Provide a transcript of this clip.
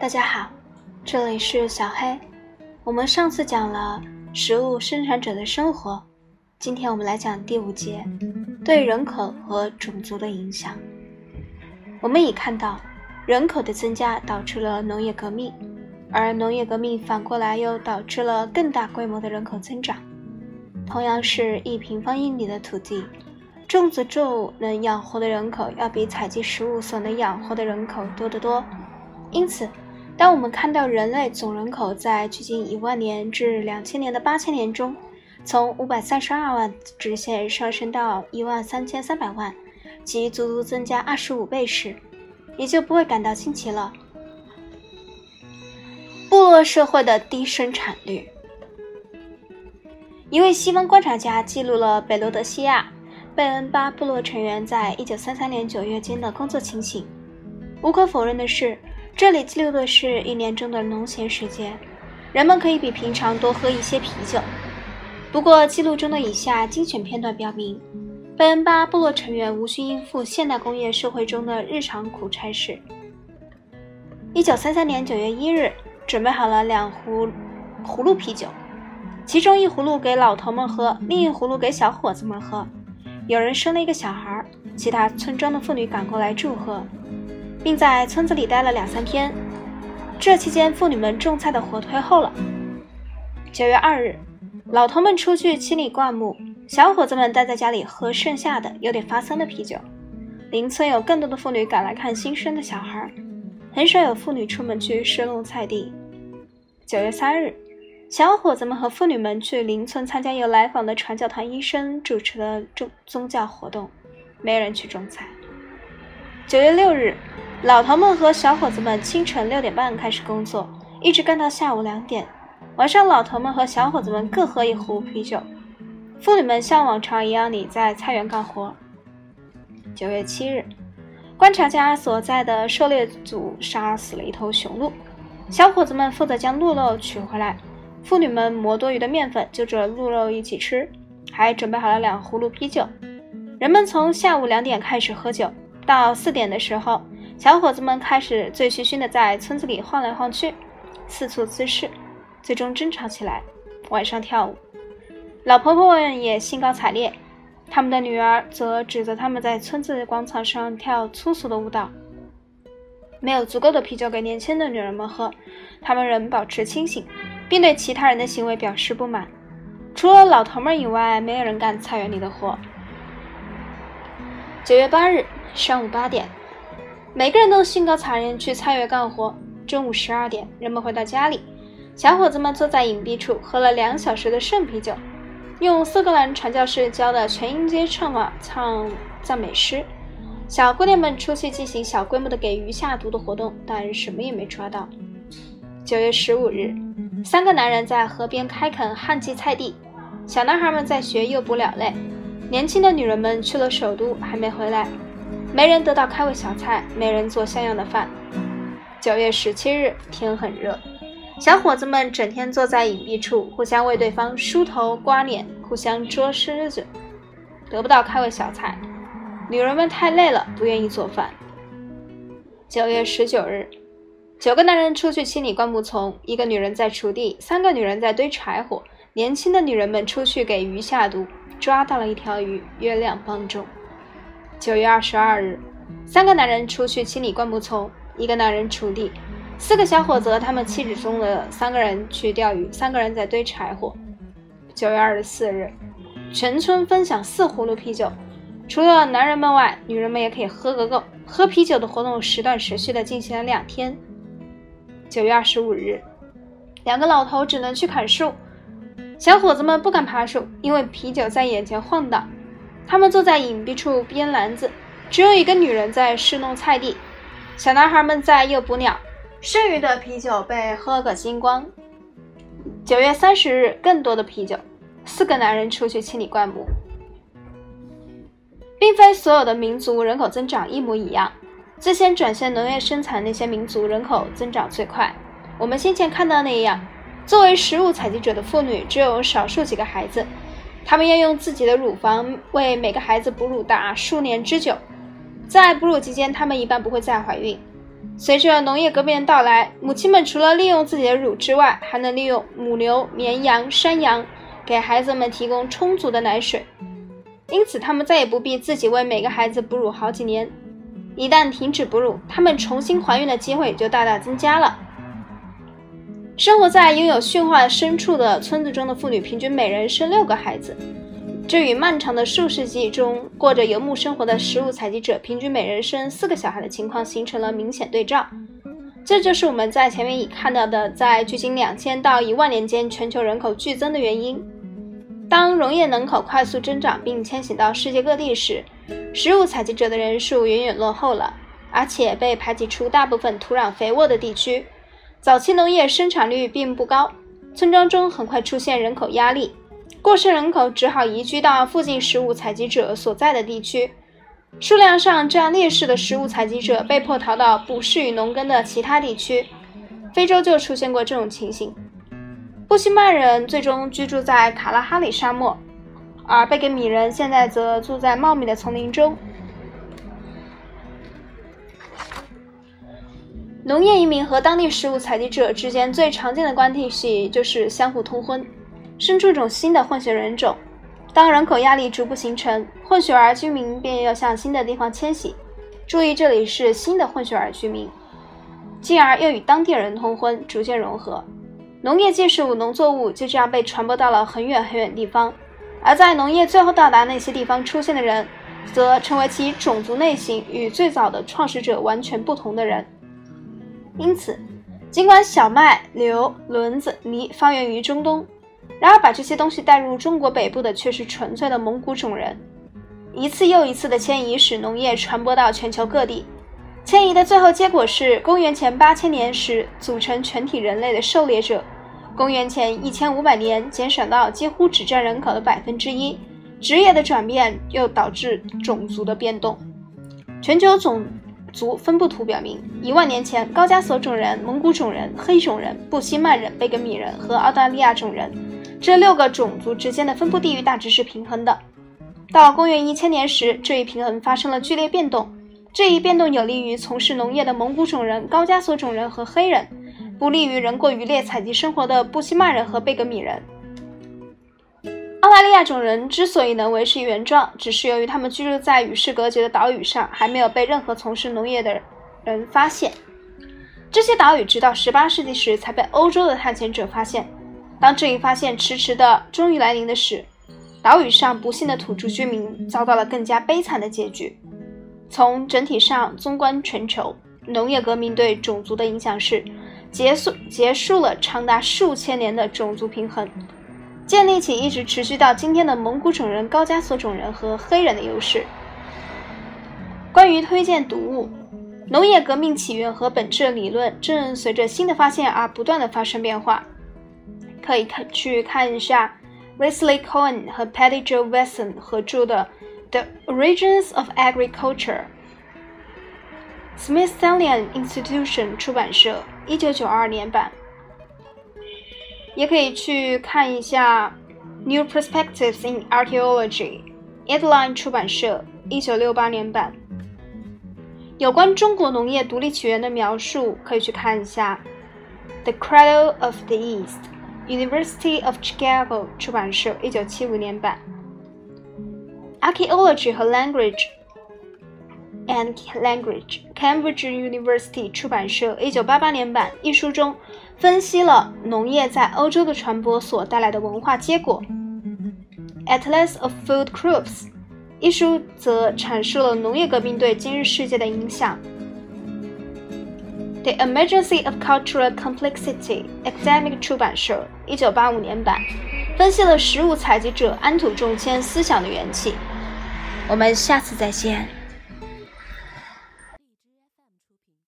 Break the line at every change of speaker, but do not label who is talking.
大家好，这里是小黑。我们上次讲了食物生产者的生活，今天我们来讲第五节，对人口和种族的影响。我们已看到，人口的增加导致了农业革命，而农业革命反过来又导致了更大规模的人口增长。同样是一平方英里的土地，种植作物能养活的人口要比采集食物所能养活的人口多得多，因此。当我们看到人类总人口在距今一万年至两千年的八千年中，从五百三十二万直线上升到一万三千三百万，即足足增加二十五倍时，也就不会感到新奇了。部落社会的低生产率。一位西方观察家记录了北罗德西亚贝恩巴部落成员在一九三三年九月间的工作情形。无可否认的是。这里记录的是一年中的农闲时间，人们可以比平常多喝一些啤酒。不过，记录中的以下精选片段表明，贝恩巴部落成员无需应付现代工业社会中的日常苦差事。一九三三年九月一日，准备好了两壶葫芦啤酒，其中一葫芦给老头们喝，另一葫芦给小伙子们喝。有人生了一个小孩，其他村庄的妇女赶过来祝贺。并在村子里待了两三天，这期间妇女们种菜的活推后了。九月二日，老头们出去清理灌木，小伙子们待在家里喝剩下的有点发酸的啤酒。邻村有更多的妇女赶来看新生的小孩，很少有妇女出门去施弄菜地。九月三日，小伙子们和妇女们去邻村参加由来访的传教团医生主持的宗宗教活动，没人去种菜。九月六日。老头们和小伙子们清晨六点半开始工作，一直干到下午两点。晚上，老头们和小伙子们各喝一壶啤酒。妇女们像往常一样里在菜园干活。九月七日，观察家所在的狩猎组杀死了一头雄鹿，小伙子们负责将鹿肉取回来，妇女们磨多余的面粉就着鹿肉一起吃，还准备好了两葫芦啤酒。人们从下午两点开始喝酒，到四点的时候。小伙子们开始醉醺醺的在村子里晃来晃去，四处滋事，最终争吵起来。晚上跳舞，老婆婆们也兴高采烈，他们的女儿则指责他们在村子广场上跳粗俗的舞蹈。没有足够的啤酒给年轻的女人们喝，他们仍保持清醒，并对其他人的行为表示不满。除了老头们以外，没有人干菜园里的活。九月八日上午八点。每个人都兴高采烈去菜园干活。中午十二点，人们回到家里，小伙子们坐在隐蔽处喝了两小时的剩啤酒，用苏格兰传教士教的全音阶唱法唱赞美诗。小姑娘们出去进行小规模的给鱼下毒的活动，但什么也没抓到。九月十五日，三个男人在河边开垦旱季菜地，小男孩们在学诱捕鸟类，年轻的女人们去了首都，还没回来。没人得到开胃小菜，没人做像样的饭。九月十七日，天很热，小伙子们整天坐在隐蔽处，互相为对方梳头、刮脸，互相捉虱子，得不到开胃小菜。女人们太累了，不愿意做饭。九月十九日，九个男人出去清理灌木丛，一个女人在锄地，三个女人在堆柴火。年轻的女人们出去给鱼下毒，抓到了一条鱼，约两磅重。九月二十二日，三个男人出去清理灌木丛，一个男人锄地，四个小伙子他们妻子中的三个人去钓鱼，三个人在堆柴火。九月二十四日，全村分享四葫芦啤酒，除了男人们外，女人们也可以喝个够。喝啤酒的活动时断时续的进行了两天。九月二十五日，两个老头只能去砍树，小伙子们不敢爬树，因为啤酒在眼前晃荡。他们坐在隐蔽处编篮子，只有一个女人在侍弄菜地，小男孩们在诱捕鸟，剩余的啤酒被喝个精光。九月三十日，更多的啤酒，四个男人出去清理灌木。并非所有的民族人口增长一模一样，最先转向农业生产那些民族人口增长最快。我们先前看到那样，作为食物采集者的妇女只有少数几个孩子。他们要用自己的乳房为每个孩子哺乳达数年之久，在哺乳期间，他们一般不会再怀孕。随着农业革命的到来，母亲们除了利用自己的乳之外，还能利用母牛、绵羊、山羊给孩子们提供充足的奶水，因此他们再也不必自己为每个孩子哺乳好几年。一旦停止哺乳，他们重新怀孕的机会就大大增加了。生活在拥有驯化牲畜的村子中的妇女，平均每人生六个孩子。这与漫长的数世纪中过着游牧生活的食物采集者平均每人生四个小孩的情况形成了明显对照。这就是我们在前面已看到的，在距今两千到一万年间全球人口剧增的原因。当农业人口快速增长并迁徙到世界各地时，食物采集者的人数远远落后了，而且被排挤出大部分土壤肥沃的地区。早期农业生产率并不高，村庄中很快出现人口压力，过剩人口只好移居到附近食物采集者所在的地区。数量上占劣势的食物采集者被迫逃到不适于农耕的其他地区。非洲就出现过这种情形。布希曼人最终居住在卡拉哈里沙漠，而贝格米人现在则住在茂密的丛林中。农业移民和当地食物采集者之间最常见的关系就是相互通婚，生出一种新的混血人种。当人口压力逐步形成，混血儿居民便要向新的地方迁徙。注意，这里是新的混血儿居民，进而又与当地人通婚，逐渐融合。农业技术、农作物就这样被传播到了很远很远地方。而在农业最后到达那些地方出现的人，则成为其种族类型与最早的创始者完全不同的人。因此，尽管小麦、牛、轮子、米发源于中东，然而把这些东西带入中国北部的却是纯粹的蒙古种人。一次又一次的迁移使农业传播到全球各地。迁移的最后结果是，公元前八千年时组成全体人类的狩猎者，公元前一千五百年减少到几乎只占人口的百分之一。职业的转变又导致种族的变动。全球总。族分布图表明，一万年前，高加索种人、蒙古种人、黑种人、布希曼人、贝格米人和澳大利亚种人这六个种族之间的分布地域大致是平衡的。到公元一千年时，这一平衡发生了剧烈变动。这一变动有利于从事农业的蒙古种人、高加索种人和黑人，不利于人过渔猎采集生活的布希曼人和贝格米人。澳大利亚种人之所以能维持原状，只是由于他们居住在与世隔绝的岛屿上，还没有被任何从事农业的人发现。这些岛屿直到18世纪时才被欧洲的探险者发现。当这一发现迟迟的终于来临的时，岛屿上不幸的土著居民遭到了更加悲惨的结局。从整体上纵观全球，农业革命对种族的影响是结束结束了长达数千年的种族平衡。建立起一直持续到今天的蒙古种人、高加索种人和黑人的优势。关于推荐读物，农业革命起源和本质理论正随着新的发现而不断的发生变化。可以看去看一下 Wesley Cohen 和 Patty Jo Wesson 合著的《The Origins of Agriculture》，Smithsonian Institution 出版社，一九九二年版。也可以去看一下《New Perspectives in Archaeology》，Edline 出版社，一九六八年版。有关中国农业独立起源的描述，可以去看一下《The Cradle of the East》，University of Chicago 出版社，一九七五年版。《Archaeology 和 Language and Language》，Cambridge University 出版社，一九八八年版。一书中。分析了农业在欧洲的传播所带来的文化结果，《Atlas of Food Crops》一书则阐述了农业革命对今日世界的影响，《The Emergency of Cultural Complexity》Academic 出版社，一九八五年版，分析了食物采集者安土重迁思想的缘起。我们下次再见。